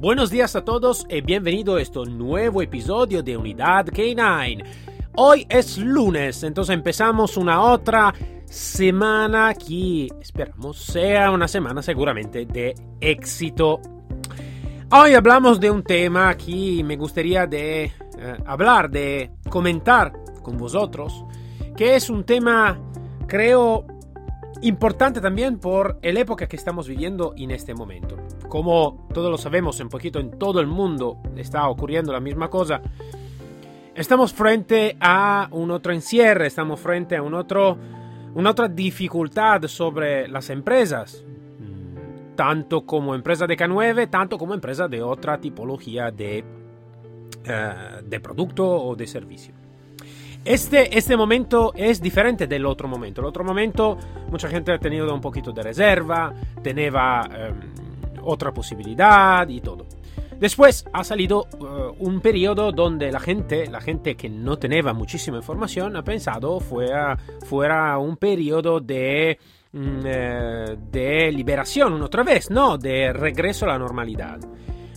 Buenos días a todos y bienvenido a este nuevo episodio de Unidad K9. Hoy es lunes, entonces empezamos una otra semana que esperamos sea una semana seguramente de éxito. Hoy hablamos de un tema que me gustaría de eh, hablar, de comentar con vosotros, que es un tema, creo, importante también por la época que estamos viviendo en este momento. Como todos lo sabemos, un poquito en todo el mundo está ocurriendo la misma cosa. Estamos frente a un otro encierre, estamos frente a un otro, una otra dificultad sobre las empresas, mm, tanto como empresa de K9, tanto como empresa de otra tipología de, eh, de producto o de servicio. Este, este momento es diferente del otro momento. El otro momento, mucha gente ha tenido un poquito de reserva, tenía otra posibilidad y todo. Después ha salido uh, un periodo donde la gente, la gente que no tenía muchísima información, ha pensado fuera, fuera un periodo de, mm, eh, de liberación, otra vez, no, de regreso a la normalidad.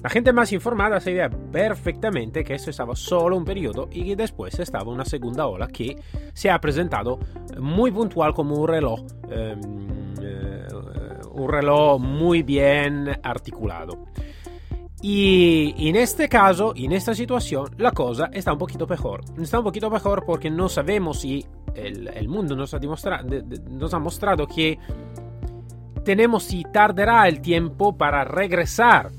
La gente más informada sabía perfectamente que esto estaba solo un periodo y que después estaba una segunda ola que se ha presentado muy puntual como un reloj. Um, un reloj muy bien articulado. Y en este caso, en esta situación, la cosa está un poquito mejor. Está un poquito mejor porque no sabemos si el, mundo nos ha, nos ha mostrado que tenemos si tardará el tiempo para regresar,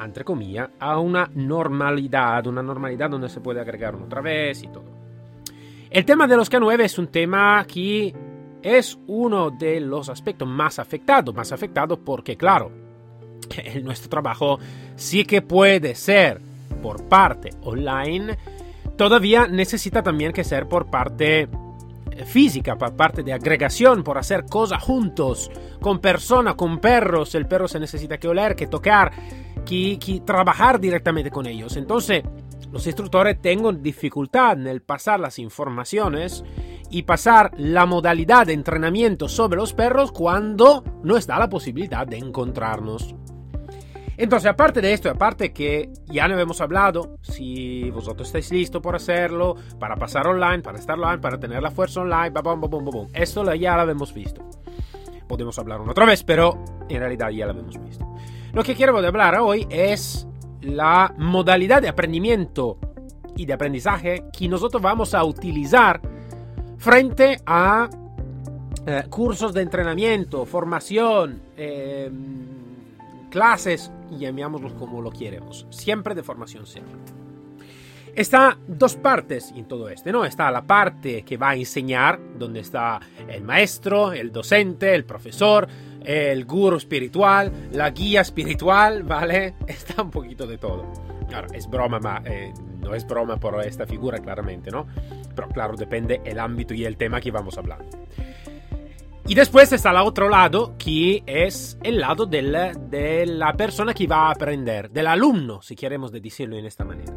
entre comillas, a una normalidad, una normalidad donde se puede agregar otra vez y todo. El tema de los K9 es un tema que es uno de los aspectos más afectados, más afectados porque, claro, nuestro trabajo sí que puede ser por parte online, todavía necesita también que ser por parte eh, física, por parte de agregación, por hacer cosas juntos, con personas, con perros, el perro se necesita que oler, que tocar, que, trabajar directamente con ellos. Entonces, los instructores tienen dificultad en pasar las informaciones y pasar la modalidad de entrenamiento sobre los perros cuando no está la posibilidad de encontrarnos. Entonces, aparte de esto, aparte que ya no hemos hablado, si vosotros estáis listos por hacerlo, para pasar online, para estar online, para tener la fuerza online, bum, bum, bum, esto ya lo hemos visto. Podemos hablar una otra vez, pero en realidad ya lo hemos visto. Lo que quiero hablar hoy es la modalidad de aprendimiento y de aprendizaje que nosotros vamos a utilizar frente a eh, cursos de entrenamiento, formación, em, clases, llamémoslos como lo queremos, siempre de formación siempre. Está dos partes en todo esto, ¿no? Está la parte que va a enseñar, donde está el maestro, el docente, el profesor, el guru espiritual, la guía espiritual, ¿vale? Está un poquito de todo. Ahora, es broma, ma, eh, no es broma por esta figura, claramente, ¿no? Pero claro, depende el ámbito y el tema que vamos a hablar. Y después está el otro lado, que es el lado del, de la persona que va a aprender, del alumno, si queremos decirlo en esta manera.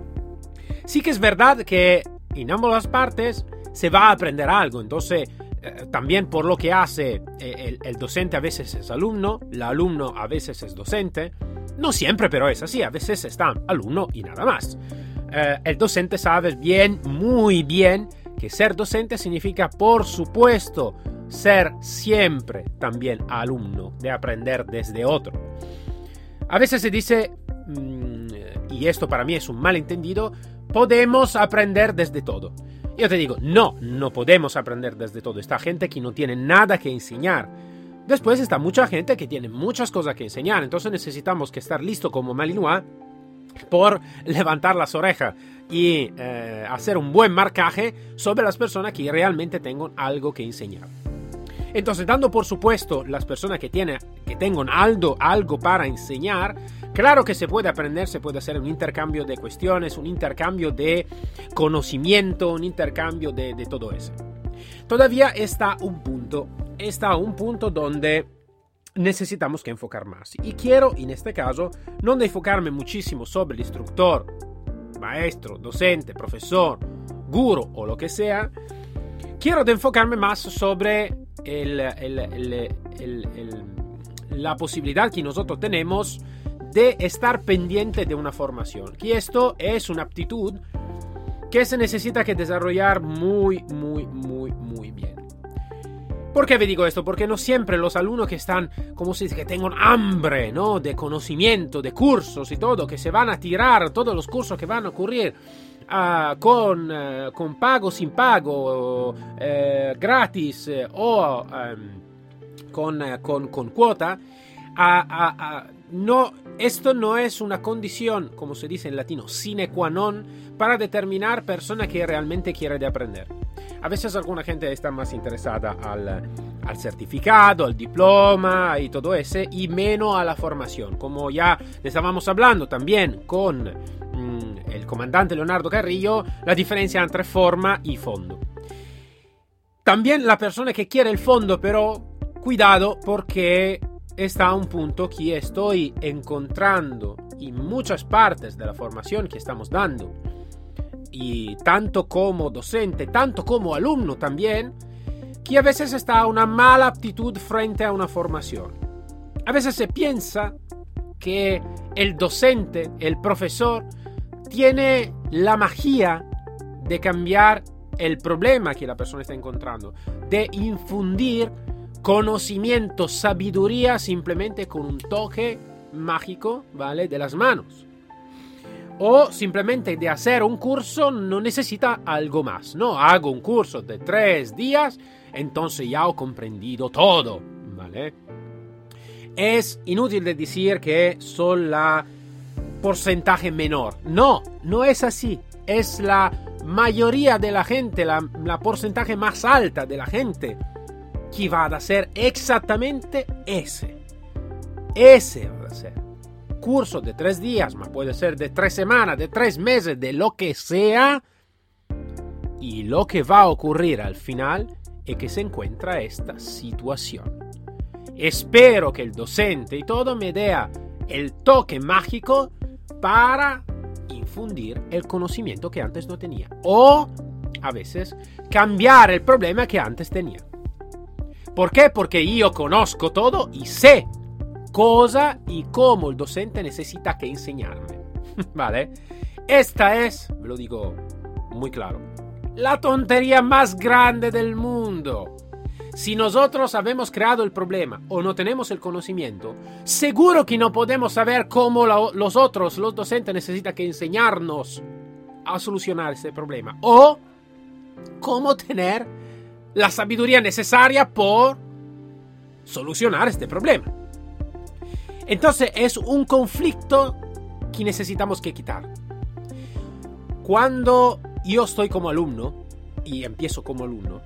Sí que es verdad que en ambas partes se va a aprender algo, entonces eh, también por lo que hace eh, el, docente a veces es alumno, el alumno a veces es docente, no siempre pero es así, a veces está alumno y nada más. Eh, el docente sabe bien, muy bien, que ser docente significa, por supuesto, ser siempre también alumno, de aprender desde otro. A veces se dice, mm, y esto para mí es un malentendido, podemos aprender desde todo. Yo te digo, no, no podemos aprender desde todo. Esta gente que no tiene nada que enseñar. Después está mucha gente que tiene muchas cosas que enseñar. Entonces necesitamos que estar listo como Malinois por levantar las orejas y eh, hacer un buen marcaje sobre las personas que realmente tengan algo que enseñar. Entonces, dando por supuesto las personas que, tienen, que tengan algo, algo para enseñar, claro que se puede aprender, se puede hacer un intercambio de cuestiones, un intercambio de conocimiento, un intercambio de, de todo eso. Todavía está un punto, está un punto donde necesitamos que enfocar más. Y quiero, en este caso, no enfocarme muchísimo sobre el instructor, maestro, docente, profesor, guru o lo que sea. Quiero enfocarme más sobre la posibilidad que nosotros tenemos de estar pendiente de una formación. Que esto es una aptitud que se necesita que desarrollar muy, muy, muy. ¿Por qué me digo esto? Porque no siempre los alumnos que están, como se dice, que tengan hambre, ¿no? De conocimiento, de cursos y todo, que se van a tirar todos los cursos que van a ocurrir uh, con, uh, con, pago, sin pago, uh, gratis o um, con, con, con, cuota, no, esto no es una condición, como se dice en latino, sine qua non, para determinar persona que realmente quiere de aprender. A veces alguna gente está más interesada al, al certificado, al diploma y todo ese, y menos a la formación. Como ya estábamos hablando también con mmm, el comandante Leonardo Carrillo, la diferencia entre forma y fondo. También la persona que quiere el fondo, pero cuidado porque está un punto que estoy encontrando en muchas partes de la formación que estamos dando y tanto como docente, tanto como alumno también, que a veces está una mala actitud frente a una formación. A veces se piensa que el docente, el profesor, tiene la magia de cambiar el problema que la persona está encontrando, de infundir conocimiento, sabiduría simplemente con un toque mágico, ¿vale? De las manos o simplemente de hacer un curso no necesita algo más. No, hago un curso de tres días, entonces ya he comprendido todo, ¿vale? Es inútil de decir que son la porcentaje menor. No, no es así. Es la mayoría de la gente, la, porcentaje más alta de la gente que va a hacer exactamente ese. Ese va a ser curso de tres días, más puede ser de tres semanas, de tres meses, de lo que sea. Y lo que va a ocurrir al final es que se encuentra esta situación. Espero que el docente y todo me dé el toque mágico para infundir el conocimiento que antes no tenía. O a veces cambiar el problema que antes tenía. ¿Por qué? Porque yo conozco todo y sé cosa y cómo el docente necesita que enseñarme. ¿Vale? Esta es, me lo digo muy claro, la tontería más grande del mundo. Si nosotros habemos creado el problema o no tenemos el conocimiento, seguro que no podemos saber cómo los otros, los docentes, necesitan que enseñarnos a solucionar ese problema. O cómo tener la sabiduría necesaria por solucionar este problema. Entonces es un conflicto que necesitamos que quitar. Cuando yo estoy como alumno y empiezo como alumno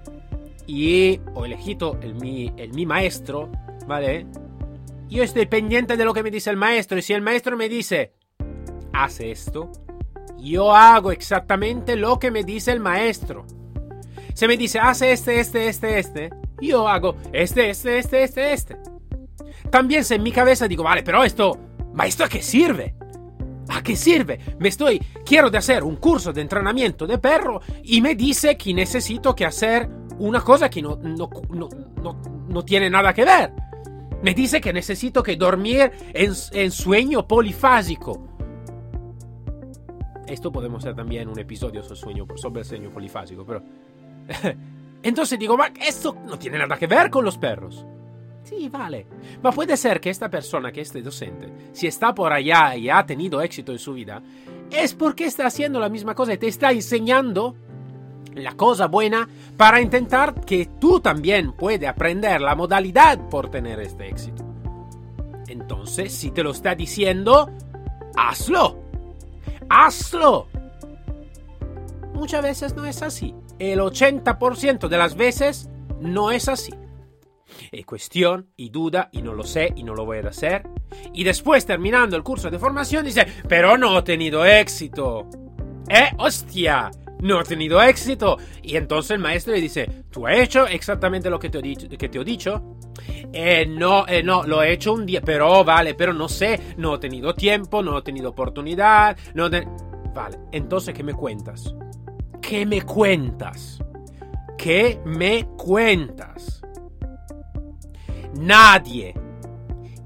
y he elegido el mi, el mi maestro, ¿vale? Yo estoy pendiente de lo que me dice el maestro y si el maestro me dice, haz esto, yo hago exactamente lo que me dice el maestro. Se me dice, haz este, este, este, este, yo hago este, este, este, este, este. También en mi cabeza digo, vale, pero esto, ¿ma esto a qué sirve? ¿A qué sirve? Me estoy, quiero de hacer un curso de entrenamiento de perro y me dice que necesito que hacer una cosa que no, no, no, no, tiene nada que ver. Me dice que necesito que dormir en, en sueño polifásico. Esto podemos hacer también un episodio sobre, sueño, sobre el sueño polifásico, pero... Entonces digo, esto no tiene nada que ver con los perros. Sí, vale. Ma puede ser que esta persona, que este docente, si está por allá y ha tenido éxito en su vida, es porque está haciendo la misma cosa y te está enseñando la cosa buena para intentar que tú también puedas aprender la modalidad por tener este éxito. Entonces, si te lo está diciendo, hazlo. Hazlo. Muchas veces no es así. El 80% de las veces no es así. Y cuestión y duda y no lo sé y no lo voy a hacer. Y después, terminando el curso de formación, dice, pero no he tenido éxito. ¡Eh, hostia! No he tenido éxito. Y entonces el maestro le dice, ¿tú has hecho exactamente lo que te he dicho? Que te he dicho? Eh, no, eh, no, lo he hecho un día, pero vale, pero no sé, no he tenido tiempo, no he tenido oportunidad, no Vale, entonces, ¿qué me cuentas? ¿Qué me cuentas? ¿Qué me cuentas? Nadie,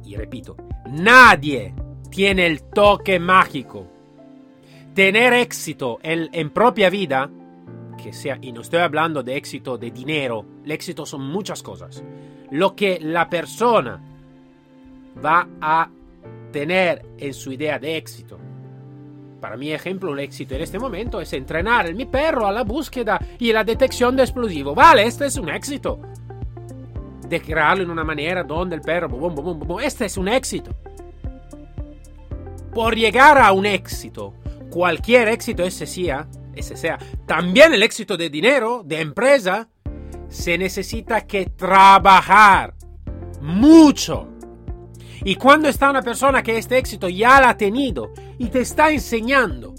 y repito, nadie tiene el toque mágico. Tener éxito en, propia vida, que sea, y no estoy hablando de éxito de dinero, el éxito son muchas cosas. Lo que la persona va a tener en su idea de éxito para mi ejemplo, un éxito en este momento es entrenar a mi perro a la búsqueda y la detección de explosivo. Vale, este es un éxito. De crearlo en una manera donde el perro, bum, bum, bum, este es un éxito. Por llegar a un éxito, cualquier éxito ese sea, ese sea, también el éxito de dinero, de empresa, se necesita que trabajar mucho y cuando está una persona que este éxito ya la ha tenido y te está enseñando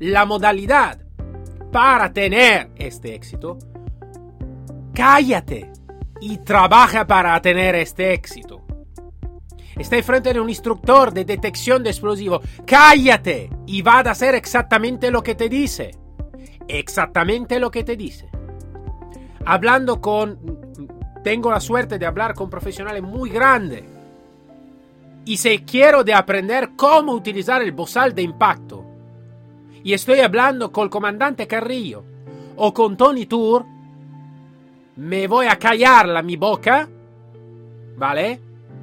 la modalidad para tener este éxito, cállate y trabaja para tener este éxito. Está frente de un instructor de detección de explosivo. Cállate y va a hacer exactamente lo que te dice. Exactamente lo que te dice. Hablando con... Tengo la suerte de hablar con profesionales muy grandes y si quiero de aprender cómo utilizar el bozal de impacto, y estoy hablando con el comandante Carrillo o con Tony Tour, me voy a callar la mi boca, ¿vale?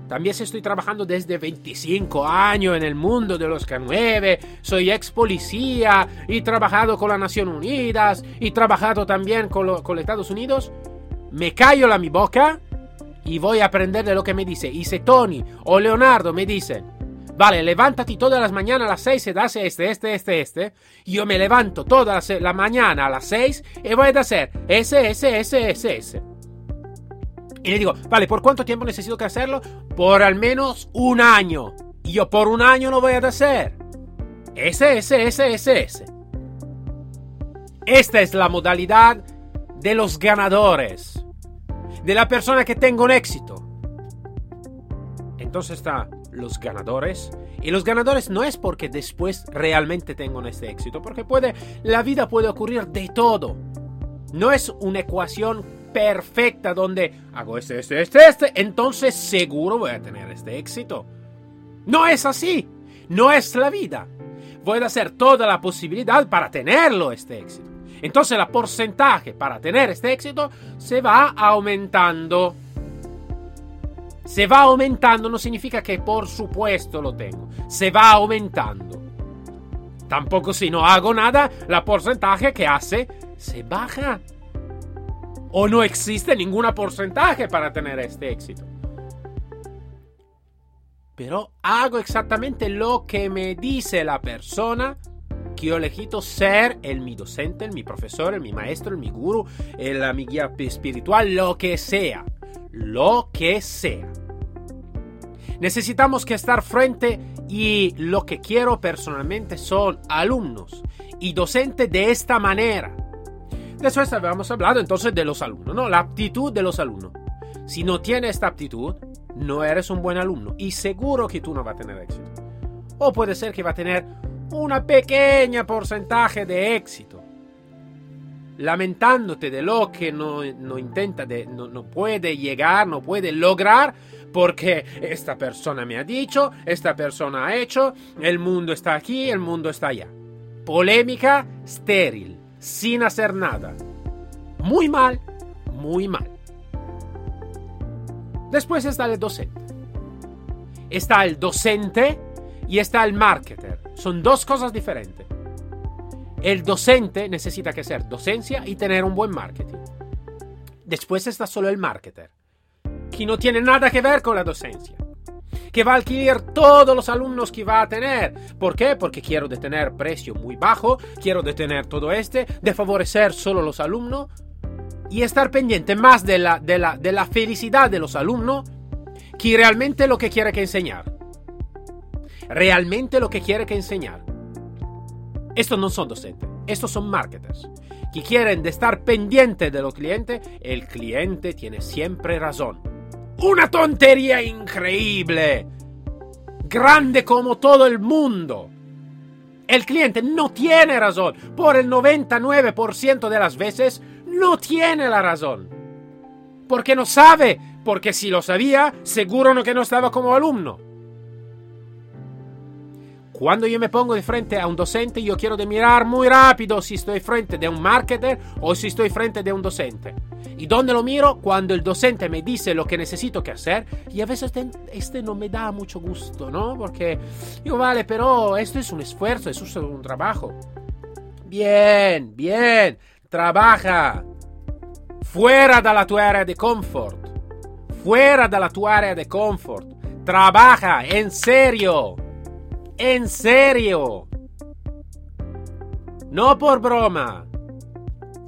También estoy trabajando desde 25 años en el mundo de los K9, soy ex policía y trabajado con las Naciones Unidas y trabajado también con, con los Estados Unidos. Me callo la mi boca y voy a aprender de lo que me dice. Y si Tony o Leonardo me dicen, vale, levántate todas las mañanas a las 6 y hace este, este, este, este, yo me levanto toda la mañana a las 6 y voy a hacer ese, ese, ese, ese, ese. Y le digo, vale, ¿por cuánto tiempo necesito que hacerlo? Por al menos un año. Y yo por un año lo voy a hacer. Ese, ese, ese, ese, ese. Esta es la modalidad de los ganadores de la persona que tenga un éxito. Entonces está los ganadores. Y los ganadores no es porque después realmente tengan este éxito, porque puede, la vida puede ocurrir de todo. No es una ecuación perfecta donde hago este, este, este, este, entonces seguro voy a tener este éxito. No es así. No es la vida. Voy a hacer toda la posibilidad para tenerlo este éxito. Entonces el porcentaje para tener este éxito se va aumentando. Se va aumentando no significa que por supuesto lo tengo. Se va aumentando. Tampoco si no hago nada, la porcentaje que hace se baja. O no existe ningún porcentaje para tener este éxito. Pero hago exactamente lo que me dice la persona que yo elegido ser el mi docente, el mi profesor, el mi maestro, el mi guru, el mi guía espiritual, lo que sea. Lo que sea. Necesitamos que estar frente y lo que quiero personalmente son alumnos y docentes de esta manera. Después habíamos hablado entonces de los alumnos, ¿no? La aptitud de los alumnos. Si no tienes esta aptitud, no eres un buen alumno y seguro que tú no vas a tener éxito. O puede ser que va a tener una pequeña porcentaje de éxito, lamentándote de lo que no, intenta, de, no, no puede llegar, no puede lograr, porque esta persona me ha dicho, esta persona ha hecho, el mundo está aquí, el mundo está allá. Polémica estéril, sin hacer nada. Muy mal, muy mal. Después está el docente. Está el docente y está el marketer. Son dos cosas diferentes. El docente necesita que ser docencia y tener un buen marketing. Después está solo el marketer, que no tiene nada que ver con la docencia. Que va a alquilar todos los alumnos que va a tener. ¿Por qué? Porque quiero de tener precio muy bajo, quiero de tener todo este, de favorecer solo los alumnos. y estar pendiente más de la, de la, de la felicidad de los alumnos que realmente lo que quiere que enseñar. Realmente lo que quiere que enseñar. Estos no son docentes, estos son marketers que quieren estar pendientes de los clientes. El cliente tiene siempre razón. Una tontería increíble. Grande como todo el mundo. El cliente no tiene razón. Por el 99% de las veces no tiene la razón. Porque no sabe. Porque si lo sabía, seguro no que no estaba como alumno. Cuando yo me pongo de frente a un docente, yo quiero de mirar muy rápido si estoy frente de un marketer o si estoy frente de un docente. ¿Y dónde lo miro? Cuando el docente me dice lo que necesito que hacer y a veces este, este no me da mucho gusto, ¿no? Porque yo, vale, pero esto es un esfuerzo, es un trabajo. Bien, bien, trabaja. Fuera de la tu área de confort. Fuera de la tu área de confort. Trabaja, en serio. En serio. No por broma.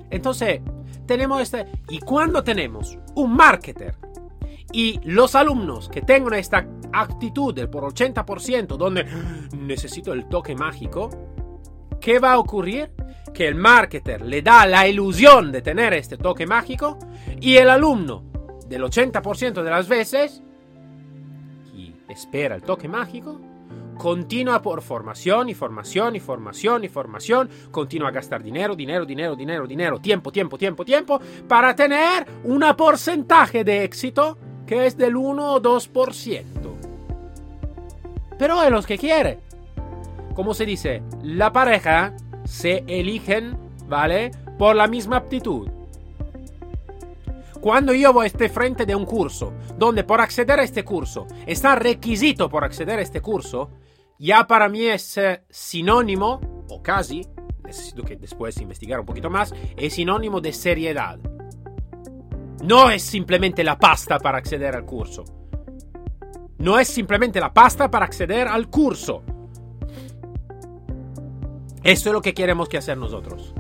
Entonces, tenemos este... Y cuando tenemos un marketer y los alumnos que tengan esta actitud del por 80% donde necesito el toque mágico, ¿qué va a ocurrir? Que el marketer le da la ilusión de tener este toque mágico y el alumno del 80% de las veces y espera el toque mágico continúa por formación y formación y formación y formación, continúa a gastar dinero, dinero, dinero, dinero, dinero, tiempo, tiempo, tiempo, tiempo, para tener un porcentaje de éxito que es del 1 o 2%. Pero es lo que quiere. Como se dice, la pareja se eligen, ¿vale? Por la misma aptitud. Cuando yo voy a este frente de un curso, donde por acceder a este curso está requisito por acceder a este curso, ya para mí es eh, sinónimo, o casi, necesito que después investigar un poquito más, es sinónimo de seriedad. No es simplemente la pasta para acceder al curso. No es simplemente la pasta para acceder al curso. Esto es lo que queremos que hacer nosotros.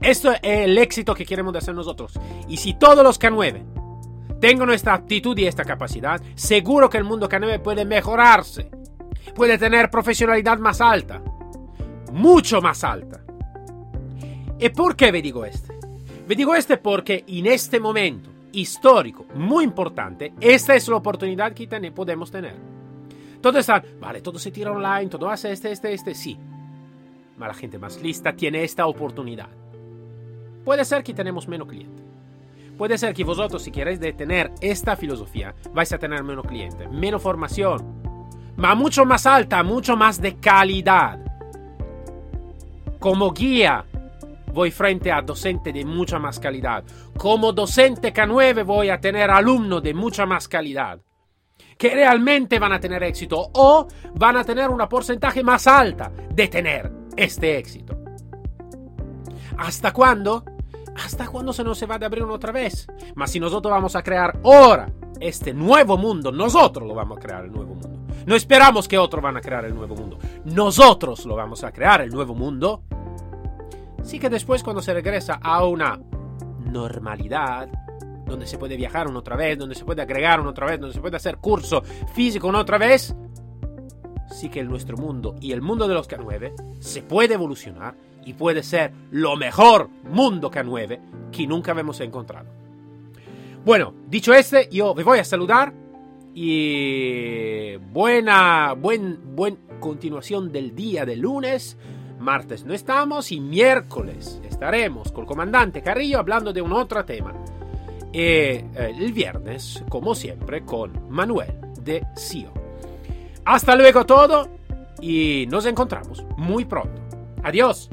Esto es el éxito que queremos hacer nosotros. Y si todos los K9 tengan esta aptitud y esta capacidad, seguro que el mundo K9 puede mejorarse puede tener profesionalidad más alta, mucho más alta. ¿Y por qué ve digo este? Ve digo este porque en este momento histórico muy importante, esta es la oportunidad que podemos tener. Todo está, vale, todo se tira online, todo hace este, este, este, sí. Pero la gente más lista tiene esta oportunidad. Puede ser que tenemos menos clientes. Puede ser que vosotros, si queréis tener esta filosofía, vais a tener menos clientes, menos formación, ma mucho más alta, mucho más de calidad. Como guía, voy frente a docente de mucha más calidad. Como docente K9 voy a tener alumnos de mucha más calidad. Que realmente van a tener éxito o van a tener una porcentaje más alta de tener este éxito. ¿Hasta cuándo? Hasta cuándo se nos va a abrir otra vez. Mas si nosotros vamos a crear ahora este nuevo mundo, nosotros lo vamos a crear el nuevo mundo. No esperamos que otros van a crear el nuevo mundo. Nosotros lo vamos a crear, el nuevo mundo. Sí que después cuando se regresa a una normalidad, donde se puede viajar una otra vez, donde se puede agregar una otra vez, donde se puede hacer curso físico una otra vez, sí que nuestro mundo y el mundo de los K9 se puede evolucionar y puede ser lo mejor mundo K9 que nunca hemos encontrado. Bueno, dicho este, yo me voy a saludar y buena, buen, buen continuación del día de lunes. Martes no estamos y miércoles estaremos con el comandante Carrillo hablando de un otro tema. Y eh, el viernes, como siempre, con Manuel de Sio. Hasta luego todo y nos encontramos muy pronto. Adiós.